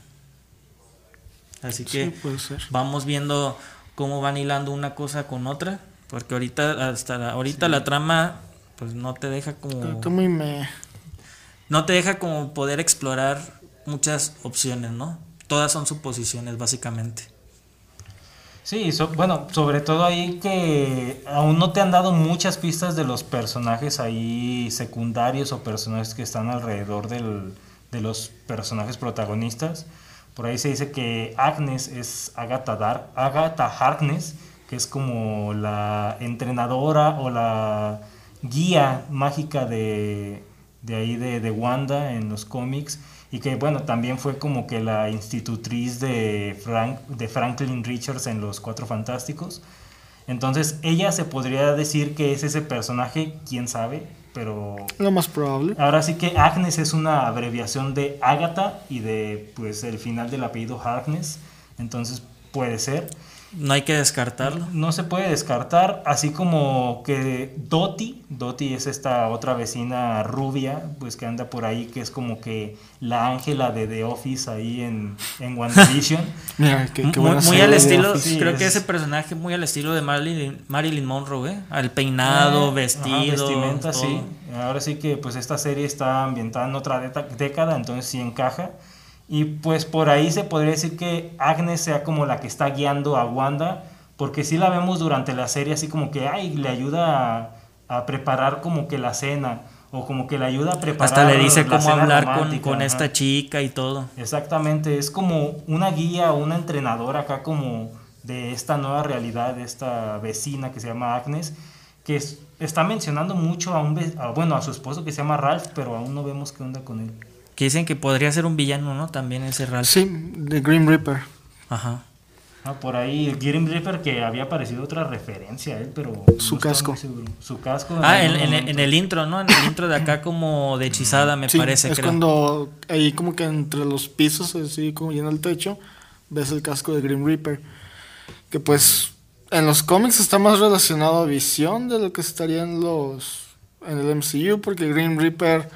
Así que
Sí, puede ser.
vamos viendo cómo van hilando una cosa con otra, porque ahorita hasta ahorita la trama pues no te deja como
me...
no te deja como poder explorar muchas opciones, ¿no? Todas son suposiciones básicamente.
Sí, so- bueno, sobre todo ahí que aún no te han dado muchas pistas de los personajes ahí secundarios o personajes que están alrededor del- de los personajes protagonistas. Por ahí se dice que Agnes es Agatha, Agatha Harkness, que es como la entrenadora o la guía mágica de, de ahí de, de Wanda en los cómics y que bueno también fue como que la institutriz de, Frank, de Franklin Richards en Los Cuatro Fantásticos. Entonces ella se podría decir que es ese personaje, quién sabe, pero
Lo más probable.
ahora sí que Agnes es una abreviación de Agatha y de pues el final del apellido Harkness, entonces puede ser.
No hay que descartarlo.
No se puede descartar, así como que Dottie, Dottie es esta otra vecina rubia, pues que anda por ahí, que es como que la Ángela de The Office ahí en, en [LAUGHS] WandaVision.
Mira, qué, qué
muy,
buena
muy
serie
al estilo, creo
es-
que ese personaje muy al estilo de Marilyn, Marilyn Monroe, ¿eh? Al peinado,
Ah,
vestido,
ajá, vestimenta,
todo.
sí. Ahora sí que pues esta serie está ambientada en otra década, entonces sí encaja. Y pues por ahí se podría decir que Agnes sea como la que está guiando a Wanda, porque sí la vemos durante la serie así como que, ay, le ayuda a, a preparar como que la cena, o como que le ayuda a preparar
Hasta le dice
la
cómo hablar con, esta chica y todo.
Exactamente, es como una guía o una entrenadora acá como de esta nueva realidad, de esta vecina que se llama Agnes, que es- está mencionando mucho a un, a- bueno, a su esposo que se llama Ralph, pero aún no vemos qué onda con él.
Que dicen que podría ser un villano, ¿no? También ese Ralph.
Sí, de Green Reaper.
Ajá.
Ah, por ahí el Grim Reaper que había aparecido otra referencia a él, pero
Su
no
casco.
Su casco.
Ah, en, el intro, ¿no? En el intro de acá como de hechizada, me
Sí,
parece,
es
creo.
cuando ahí como que entre los pisos, así como lleno el techo, ves el casco de Green Reaper. Que pues en los cómics está más relacionado a visión de lo que estaría en los en el MCU, porque Green Reaper,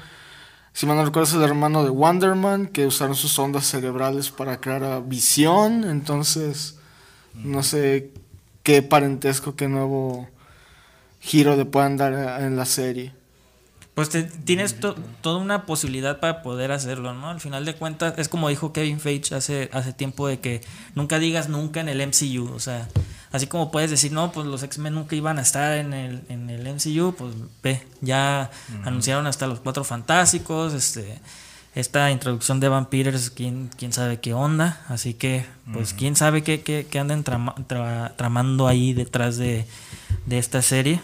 si mal no recuerdo, es el hermano de Wonderman, que usaron sus ondas cerebrales para crear visión, entonces no sé qué parentesco, qué nuevo giro le puedan dar en la serie.
Pues tienes to- toda una posibilidad para poder hacerlo, ¿no? Al final de cuentas, es como dijo Kevin Feige hace, hace tiempo de que nunca digas nunca en el MCU, o sea, así como puedes decir, no, pues los X-Men nunca iban a estar en el, en el MCU, pues ve, ya anunciaron hasta los Cuatro Fantásticos, este, esta introducción de Evan Peters, quién, quién sabe qué onda, así que, pues quién sabe qué, qué, qué anden trama- tra- tramando ahí detrás de, de esta serie.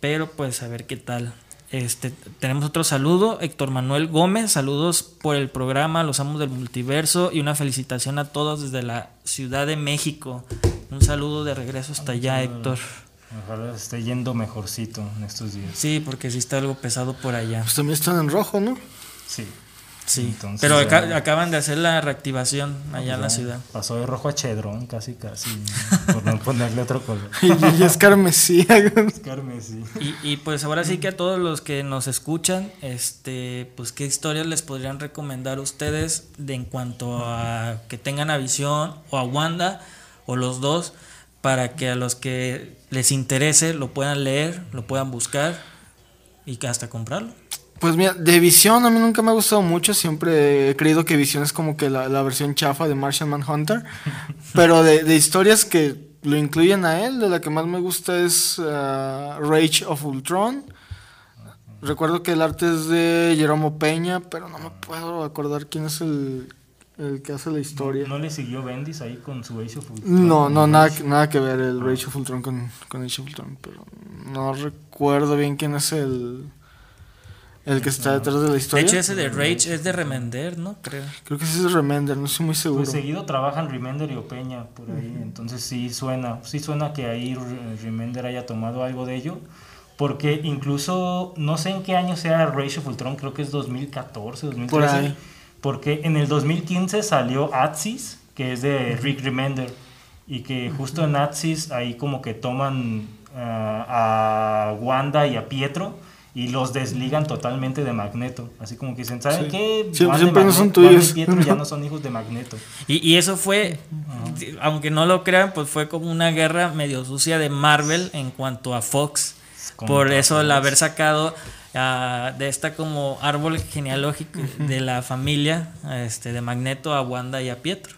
Pero pues a ver qué tal. Este, tenemos otro saludo, Héctor Manuel Gómez, saludos por el programa Los Amos del Multiverso y una felicitación a todos desde la Ciudad de México. Un saludo de regreso hasta allá, Héctor.
Ojalá esté yendo mejorcito en estos días.
Sí, porque sí está algo pesado por allá.
Pues también están en rojo, ¿no?
Sí.
Sí,
Entonces,
pero
ya-
acaban de hacer la reactivación allá en la ciudad.
Pasó de rojo a chedrón, casi, casi. por no [LAUGHS] ponerle otro color.
Y, y es carmesí. [LAUGHS]
Carmesí.
Y, y pues ahora sí que a todos los que nos escuchan, este, pues qué historias les podrían recomendar ustedes de en cuanto a que tengan a Visión o a Wanda o los dos para que a los que les interese lo puedan leer, lo puedan buscar y hasta comprarlo.
Pues mira, de Visión a mí nunca me ha gustado mucho. Siempre he creído que Visión es como que la, la versión chafa de Martian Manhunter. [LAUGHS] Pero de, de historias que lo incluyen a él, de la que más me gusta es ah, Rage of Ultron. Recuerdo que el arte es de Jeromo Peña, pero no me puedo acordar quién es el, el que hace la historia.
¿No le siguió Bendis ahí con su Age of Ultron?
No, no, nada, que- nada que ver el Rage of Ultron con, con Age of Ultron, pero no recuerdo bien quién es el, el que está detrás de la
De
historia.
hecho ese de Rage es de Remender, ¿no? Creo.
Creo que ese es Remender, no estoy muy seguro.
Pues seguido trabajan Remender y Opeña por ahí, entonces sí suena, sí suena que ahí Re- Remender haya tomado algo de ello, porque incluso no sé en qué año sea Rage of Ultron, creo que es 2014, 2013,
Por ahí.
Porque en el 2015 salió Atsis, que es de Rick Remender, y que justo en Atsis ahí como que toman a Wanda y a Pietro y los desligan totalmente de Magneto. Así como que dicen, ¿saben
Sí.
qué?
Sí,
Wanda y
siempre no son
y. Pietro ya no son hijos de Magneto.
Y, y eso fue, aunque no lo crean, pues fue como una guerra medio sucia de Marvel en cuanto a Fox. Por eso el haber sacado ah, de esta como árbol genealógico de la familia este, de Magneto a Wanda y a Pietro.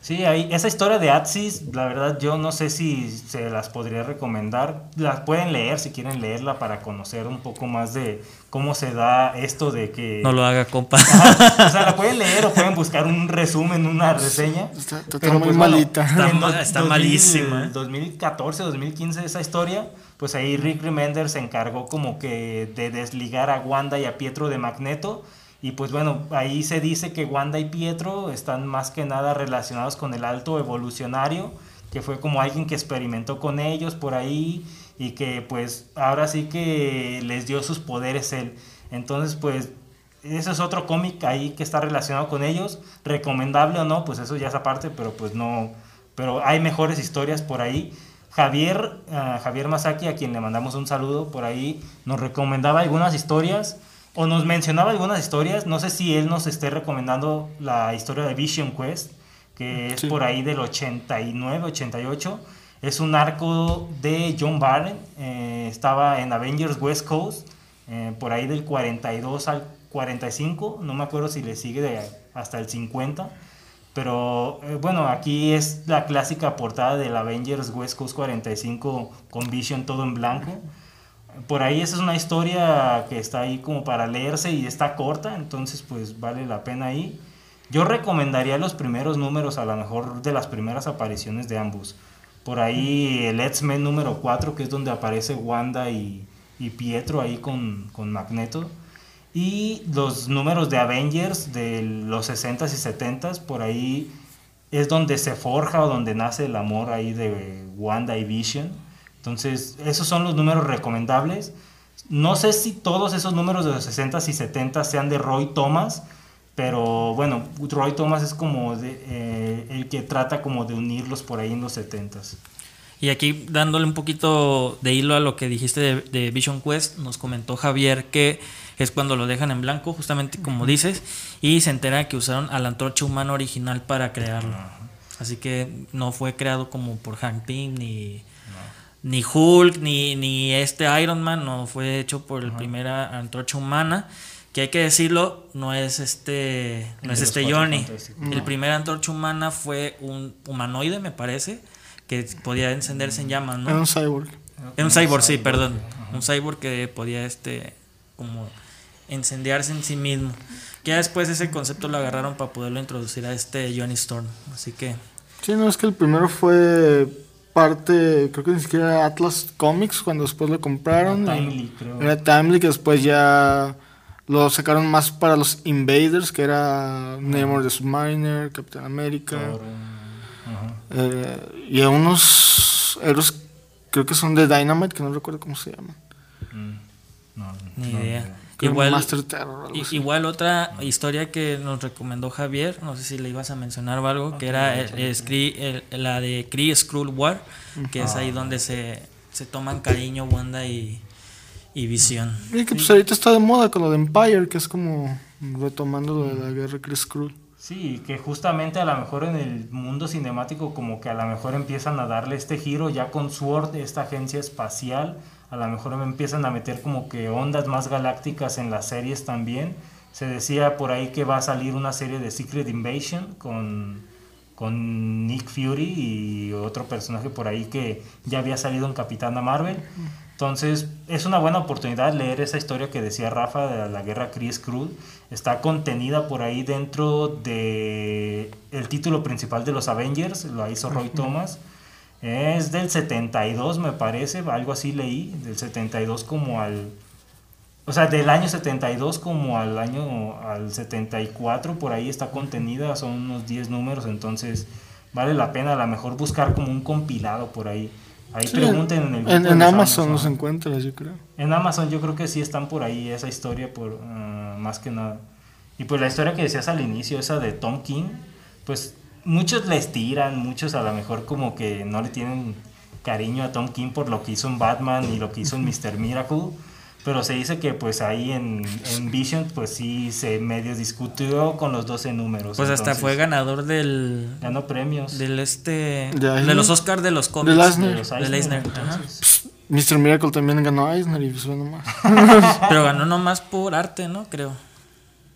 Sí, ahí, esa historia de Atsis, la verdad yo no sé si se las podría recomendar. Las pueden leer si quieren leerla para conocer un poco más de cómo se da esto de que...
No lo haga, compa.
Ajá, o sea, la pueden leer o pueden buscar un resumen, una reseña.
Está, está muy
pues, bueno,
malita.
está está
2000,
malísima, ¿eh?
2014, 2015 esa historia, pues ahí Rick Remender se encargó como que de desligar a Wanda y a Pietro de Magneto. Y pues bueno, ahí se dice que Wanda y Pietro están más que nada relacionados con el alto evolucionario, que fue como alguien que experimentó con ellos por ahí y que pues ahora sí que les dio sus poderes él. Entonces pues eso es otro cómic ahí que está relacionado con ellos. Recomendable o no, pues eso ya es aparte, pero pues no. Pero hay mejores historias por ahí. Javier, ah, Javier Masaki, a quien le mandamos un saludo por ahí, nos recomendaba algunas historias o nos mencionaba algunas historias. No sé si él nos esté recomendando la historia de Vision Quest, que es
Sí.
por ahí del 89, 88. Es un arco de John Barren. eh, estaba en Avengers West Coast, eh, por ahí del 42 al 45. No me acuerdo si le sigue de hasta el 50. Pero eh, bueno, aquí es la clásica portada del Avengers West Coast 45 con Vision todo en blanco. Por ahí esa es una historia que está ahí como para leerse y está corta, entonces pues vale la pena ahí. Yo recomendaría los primeros números, a lo mejor de las primeras apariciones de ambos. Por ahí el X-Men número 4, que es donde aparece Wanda y, y Pietro ahí con, con Magneto. Y los números de Avengers de los 60s y 70s, por ahí es donde se forja o donde nace el amor ahí de Wanda y Vision. Entonces, esos son los números recomendables. No sé si todos esos números de los 60s y 70s sean de Roy Thomas, pero bueno, Roy Thomas es como eh, el que trata como de unirlos por ahí en los 70s.
Y aquí dándole un poquito de hilo a lo que dijiste de, de Vision Quest, nos comentó Javier que es cuando lo dejan en blanco, justamente como dices, y se entera que usaron a la antorcha humana original para crearlo. Así que no fue creado como por Hank Pym, ni, ni Hulk, ni, ni este Iron Man, no fue hecho por el primera antorcha humana. Que hay que decirlo, no es este, no es este Johnny. El primer antorcha humana fue un humanoide, me parece, que podía encenderse en llamas,
Era
¿no?
un cyborg.
Era un cyborg, sí, perdón. Un cyborg que podía, este, como incendiarse en sí mismo. Que ya después ese concepto lo agarraron para poderlo introducir a este Johnny Storm. Así que,
Sí, no, es que el primero fue parte, creo que ni siquiera era Atlas Comics cuando después lo compraron.
Era Timely, creo.
Era Timely, que después ya lo sacaron más para los Invaders, que era Namor the Submariner, Captain America.
Thor, ajá.
Eh, y a unos héroes, creo que son de Dynamite, que no recuerdo cómo se llaman.
Mm, no,
ni
no,
idea.
no.
Creo
Igual,
Master Terror. algo
i-
así.
igual otra historia que nos recomendó Javier, no sé si le ibas a mencionar o algo, que era el- el Kree- el- la de Kree Skrull War, que es ahí donde se, se toman cariño Wanda y, y Visión.
Y que pues ahorita está de moda con lo de Empire, que es como retomando lo de la guerra Chris Skrull.
Sí, que justamente a lo mejor en el mundo cinemático como que a lo mejor empiezan a darle este giro ya con Sword, esta agencia espacial, a lo mejor empiezan a meter como que ondas más galácticas en las series también. Se decía por ahí que va a salir una serie de Secret Invasion con, con Nick Fury y otro personaje por ahí que ya había salido en Capitana Marvel. Entonces es una buena oportunidad leer esa historia que decía Rafa de la guerra Chris Cruz. Está contenida por ahí dentro de el título principal de los Avengers, lo hizo Roy Thomas. Es del 72 me parece, algo así leí, del 72 como al... O sea, del año 72 como al año al 74, por ahí está contenida, son unos 10 números, entonces vale la pena a lo mejor buscar como un compilado por ahí. Ahí
Sí,
pregunten en el
En, en
los
Amazon los encuentras, yo creo.
En Amazon yo creo que sí están por ahí esa historia, por ah, más que nada. Y pues la historia que decías al inicio, esa de Tom King, pues muchos les tiran, muchos a lo mejor como que no le tienen cariño a Tom King por lo que hizo en Batman y lo que hizo en [LAUGHS] Mr. Miracle. Pero se dice que pues ahí en, en Vision pues sí se medio discutió con los 12 números.
Pues hasta fue ganador del...
Ganó premios.
Del este...
¿De
los Oscars de los cómics.
Del Eisner.
de los
Del
Eisner.
Mr. Miracle también ganó a Eisner y pues bueno más. [LAUGHS]
Pero ganó nomás por arte, ¿no? Creo.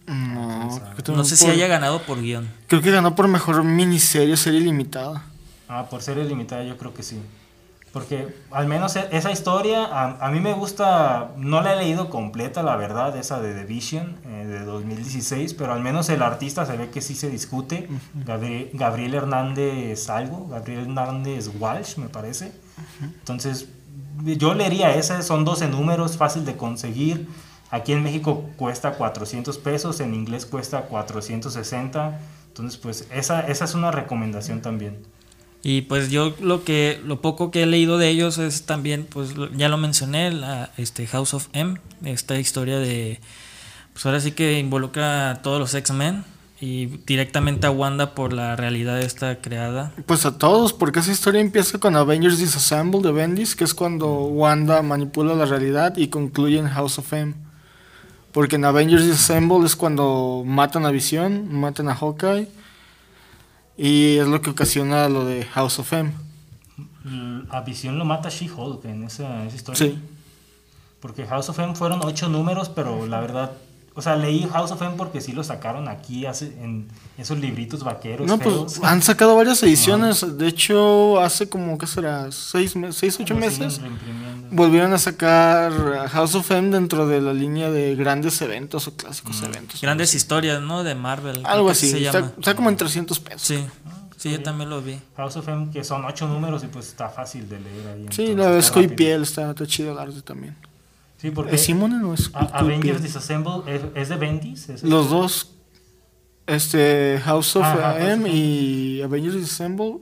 No, creo que
No sé si haya ganado por guion.
Creo que ganó por mejor miniserie, serie limitada.
Ah, por serie limitada yo creo que sí. Porque al menos e- esa historia, a, a mí me gusta, no la he leído completa, la verdad, esa de The Vision eh, de 2016, pero al menos el artista se ve que sí se discute. Gabri- Gabriel Hernández algo, Gabriel Hernández Walsh, me parece. Entonces, yo leería ese, son 12 números, fácil de conseguir. Aquí en México cuesta 400 pesos, en inglés cuesta 460. Entonces, pues esa, esa es una recomendación también.
Y pues yo lo que lo poco que he leído de ellos es también, pues ya lo mencioné, la este House of M, esta historia de pues ahora sí que involucra a todos los X-Men y directamente a Wanda por la realidad esta creada.
Pues a todos, porque esa historia empieza con Avengers Disassemble de Bendis, que es cuando Wanda manipula la realidad y concluye en House of M. Porque en Avengers Disassemble es cuando matan a Visión, matan a Hawkeye, y es lo que ocasiona lo de House of M.
A Visión lo mata She-Hulk en esa, esa historia.
Sí.
Porque House of M fueron ocho números, pero la verdad, o sea, leí House of M porque sí lo sacaron aquí hace, en esos libritos vaqueros.
No,
feos.
pues han sacado varias ediciones. De hecho, hace como, ¿qué será? ¿Seis, meses, seis ocho
Lo siguen
meses? Volvieron a sacar House of M dentro de la línea de grandes eventos o clásicos eventos.
Grandes historias, ¿no? De Marvel.
Algo así.
se
Está,
llama.
está como en 300 pesos.
Sí. Sí, yo también lo vi.
House of M, que son ocho números y pues está fácil de leer ahí.
Sí, verdad
está
es piel está, está chido el arte también.
Sí, porque
¿Es Simone o es
Avengers? Disassemble es, es de Bendis. ¿Es
Los dos, este House of
Ajá,
M
of
y Avengers Disassemble,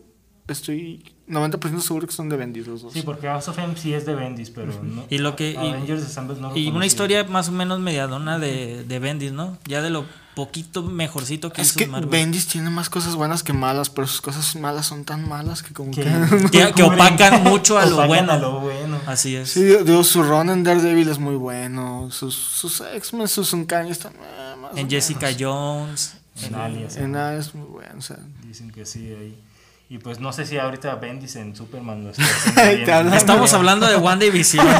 estoy 90% seguro que son de Bendis los dos.
Sí, porque House of M sí es de Bendis, pero no.
Y lo que- y-
Avengers Disassemble no lo
Y una historia más o menos mediadona de, de Bendis, ¿no? Ya de lo poquito mejorcito que
es
hizo
que
Marvel.
Bendis tiene más cosas buenas que malas, pero sus cosas malas son tan malas que como
Que,
que... [LAUGHS]
Que- que opacan [LAUGHS] mucho a lo
opacan
bueno.
a lo bueno.
Así es.
Sí, digo, su run en Daredevil es muy bueno, sus, sus X-Men, sus Uncanny están eh, más o
en Jessica
menos.
Jones.
En Alias.
En A es muy bueno, o sea...
Dicen que sí ahí. Y pues no sé si ahorita Bendis en Superman lo está [LAUGHS] haciendo.
Estamos hablando de Wanda y Visión. [LAUGHS]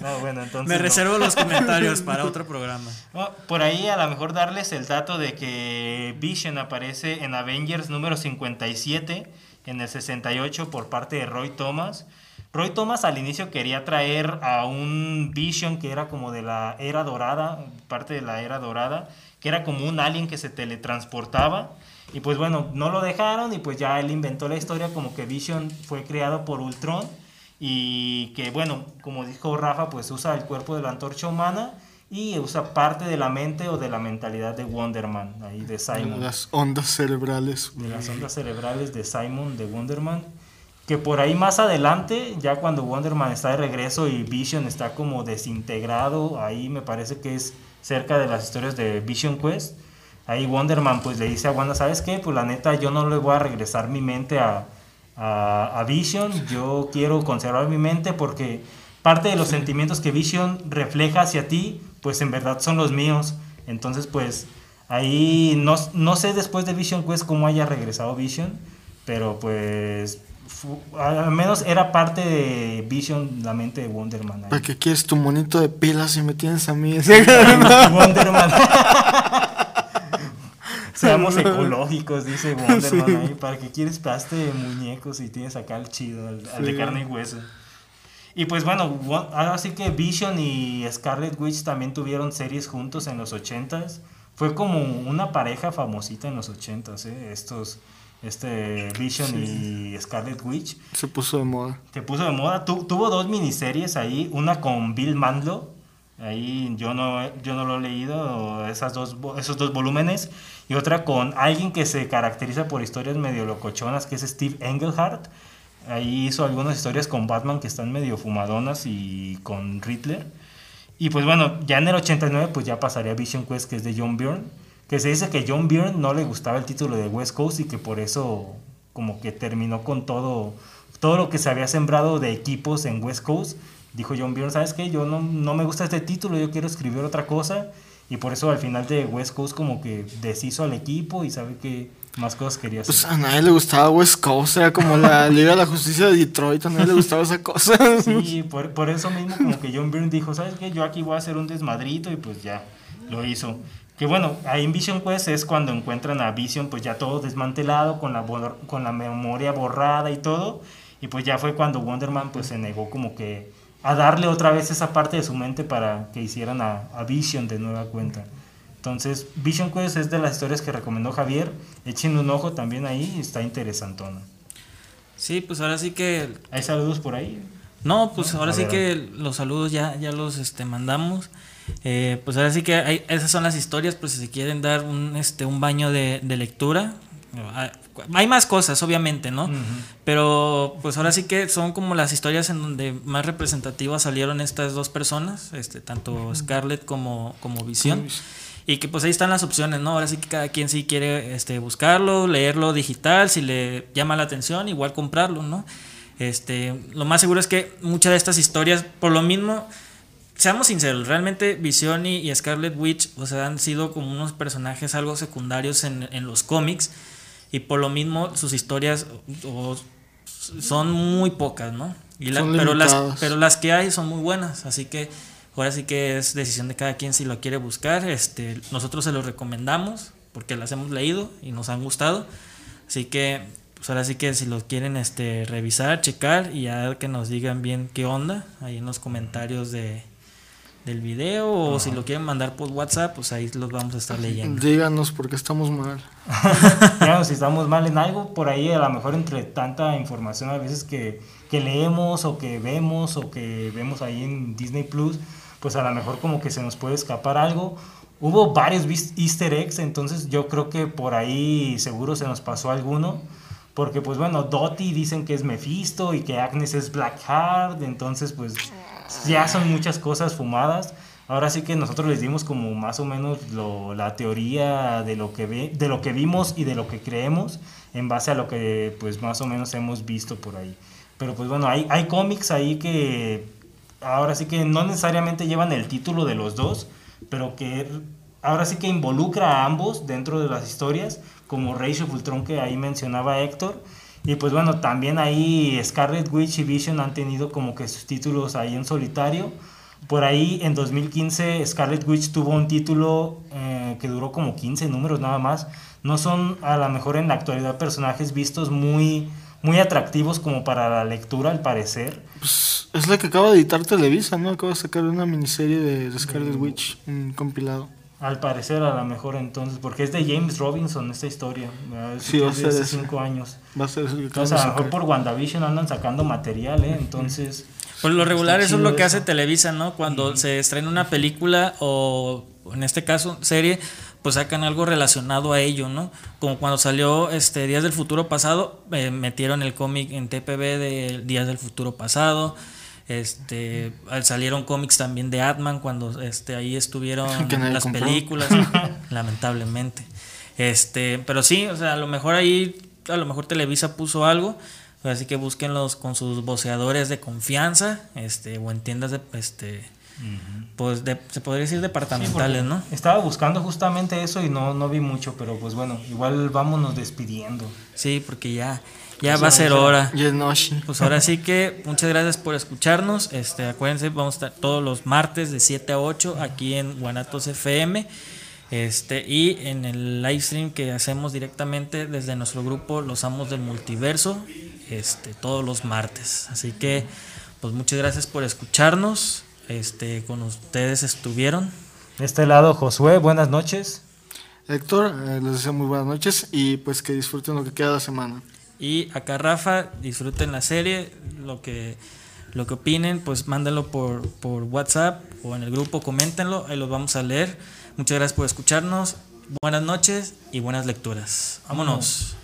No, bueno, [LAUGHS] entonces.
Me
no.
reservo los comentarios para otro programa.
No, por ahí a lo mejor darles el dato de que Vision aparece en Avengers número 57 en el 68 por parte de Roy Thomas. Roy Thomas al inicio quería traer a un Vision que era como de la era dorada, parte de la era dorada, que era como un alien que se teletransportaba. Y pues bueno, no lo dejaron y pues ya él inventó la historia como que Vision fue creado por Ultron y que bueno, como dijo Rafa, pues usa el cuerpo de la antorcha humana y usa parte de la mente o de la mentalidad de Wonderman, ahí de Simon
Las ondas cerebrales.
de las ondas cerebrales de Simon de Wonderman. Que por ahí más adelante, ya cuando Wonderman está de regreso y Vision está como desintegrado, ahí me parece que es cerca de las historias de Vision Quest. Ahí Wonderman pues le dice a Wanda, ¿sabes qué? Pues la neta yo no le voy a regresar mi mente a, a, a Vision, yo quiero conservar mi mente porque parte de los sentimientos que Vision refleja hacia ti, pues en verdad son los míos. Entonces pues Ahí no, no sé después de Vision Quest cómo haya regresado Vision, pero pues fu- al menos era parte de Vision, la mente de Wonderman.
¿Para qué quieres tu monito de pilas y me tienes a mí? [LAUGHS] [LAUGHS]
Wonderman. [LAUGHS] Seamos [LAUGHS] ecológicos, dice Wonderman ahí. ¿Para qué quieres plaste de muñecos y tienes acá el chido, al, al de
Sí.
carne y hueso? Y pues bueno, ahora sí que Vision y Scarlet Witch también tuvieron series juntos en los 80s. Fue como una pareja famosita en los 80s, ¿eh? Estos, este Vision y Scarlet Witch.
Se puso de moda.
Se puso de moda. Tu- tuvo dos miniseries ahí, una con Bill Mandlo. Ahí yo no, yo no lo he leído, esas dos, esos dos volúmenes. Y otra con alguien que se caracteriza por historias medio locochonas, que es Steve Englehart. Ahí hizo algunas historias con Batman que están medio fumadonas y con Riddler. Y pues bueno, ya en el 89 pues ya pasaría Vision Quest, que es de John Byrne. Que se dice que John Byrne no le gustaba el título de West Coast y que por eso como que terminó con todo todo lo que se había sembrado de equipos en West Coast, dijo John Byrne, ¿sabes qué? Yo no, no me gusta este título, yo quiero escribir otra cosa. Y por eso al final de West Coast como que deshizo al equipo y sabe que más cosas quería hacer.
Pues a nadie le gustaba West Coast, era como la [LAUGHS] Liga de la Justicia de Detroit, a nadie le gustaba esa cosa. [LAUGHS]
Sí, [LAUGHS] por, por eso mismo como que John Byrne dijo, ¿sabes qué? Yo aquí voy a hacer un desmadrito y pues ya, lo hizo. Que bueno, ahí en Vision Quest es cuando encuentran a Vision pues ya todo desmantelado, con la, con la memoria borrada y todo. Y pues ya fue cuando Wonderman pues se negó como que a darle otra vez esa parte de su mente para que hicieran a, a Vision de nueva cuenta. Entonces, Vision Quest es de las historias que recomendó Javier. Echen un ojo también ahí, está interesantona.
Sí, pues ahora sí que
¿Hay saludos por ahí?
No, pues
No,
ahora sí que los saludos ya, ya los este, mandamos. Eh, pues ahora sí que hay- esas son las historias, pues si quieren dar un, este, un baño de, de lectura. Ah, Hay más cosas, obviamente, ¿no? Pero pues ahora sí que son como las historias en donde más representativas salieron estas dos personas, este, tanto Scarlett como, como Visión. Y que pues ahí están las opciones, ¿no? Ahora sí que cada quien sí quiere este, buscarlo, leerlo digital, si le llama la atención, igual comprarlo, ¿no? Este, lo más seguro es que muchas de estas historias, por lo mismo, seamos sinceros, realmente Visión y, y Scarlet Witch, o sea, han sido como unos personajes algo secundarios en, en los cómics, y por lo mismo sus historias o- son muy pocas, ¿no? Y la- pero, las, pero las que hay son muy buenas, así que ahora sí que es decisión de cada quien si lo quiere buscar. Este, nosotros se los recomendamos porque las hemos leído y nos han gustado. Así que pues ahora sí que si los quieren este, revisar, checar y ya que nos digan bien qué onda ahí en los comentarios de, del video o si lo quieren mandar por WhatsApp, pues ahí los vamos a estar leyendo.
Díganos por qué estamos mal. [LAUGHS]
Díganos si estamos mal en algo, por ahí a lo mejor entre tanta información a veces que, que leemos o que vemos o que vemos ahí en Disney Plus, pues a lo mejor como que se nos puede escapar algo. Hubo varios easter eggs, entonces yo creo que por ahí seguro se nos pasó alguno. Porque pues bueno, Dottie dicen que es Mephisto y que Agnes es Blackheart, entonces pues ya son muchas cosas fumadas. Ahora sí que nosotros les dimos como más o menos lo- la teoría de lo que ve, de lo que vimos y de lo que creemos en base a lo que pues más o menos hemos visto por ahí. Pero pues bueno, hay, hay cómics ahí que ahora sí que no necesariamente llevan el título de los dos, pero que ahora sí que involucra a ambos dentro de las historias, como Rage of Ultron que ahí mencionaba Héctor. Y pues bueno, también ahí Scarlet Witch y Vision han tenido como que sus títulos ahí en solitario. Por ahí en 2015 Scarlet Witch tuvo un título eh, que duró como 15 números nada más. No son a lo mejor en la actualidad personajes vistos muy, muy atractivos como para la lectura al parecer.
Pues es la que acaba de editar Televisa, ¿no? Acaba de sacar una miniserie de, Scarlet Witch, un compilado.
Al parecer a lo mejor entonces, porque es de James Robinson esta historia. ¿verdad?
Sí, va a ser
hace
ese.
cinco años.
Va a ser acaban
Entonces a lo mejor por WandaVision andan sacando material, ¿eh? Entonces...
Por lo regular eso es lo que
eso.
hace Televisa, ¿no? Cuando se estrena una película o en este caso serie, pues sacan algo relacionado a ello, ¿no? Como cuando salió este Días del Futuro Pasado, eh, metieron el cómic en TPB de Días del Futuro Pasado. Este, al- salieron cómics también de Atman cuando este ahí estuvieron [LAUGHS]
Que nadie
las
compró.
películas, [LAUGHS] [LAUGHS] lamentablemente. Este, pero sí, o sea, a lo mejor ahí a lo mejor Televisa puso algo, así que búsquenlos con sus voceadores de confianza, este, o en tiendas de este pues de, se podría decir departamentales, ¿no?
Estaba buscando justamente eso y no, no vi mucho, pero pues bueno, igual vámonos despidiendo.
Sí, porque ya ya va a ser hora. Pues ahora sí que muchas gracias por escucharnos. Este, acuérdense, vamos a estar todos los martes de 7 a 8 aquí en Guanatos FM. Este, y en el live stream que hacemos directamente desde nuestro grupo Los Amos del Multiverso, este, todos los martes. Así que, pues muchas gracias por escucharnos. Este, con ustedes estuvieron.
De este lado, Josué, buenas noches.
Héctor, eh, les deseo muy buenas noches y pues que disfruten lo que queda de la semana.
Y acá Rafa, disfruten la serie, lo que lo que opinen, pues mándenlo por, por WhatsApp o en el grupo, coméntenlo, ahí los vamos a leer. Muchas gracias por escucharnos, buenas noches y buenas lecturas. Vámonos.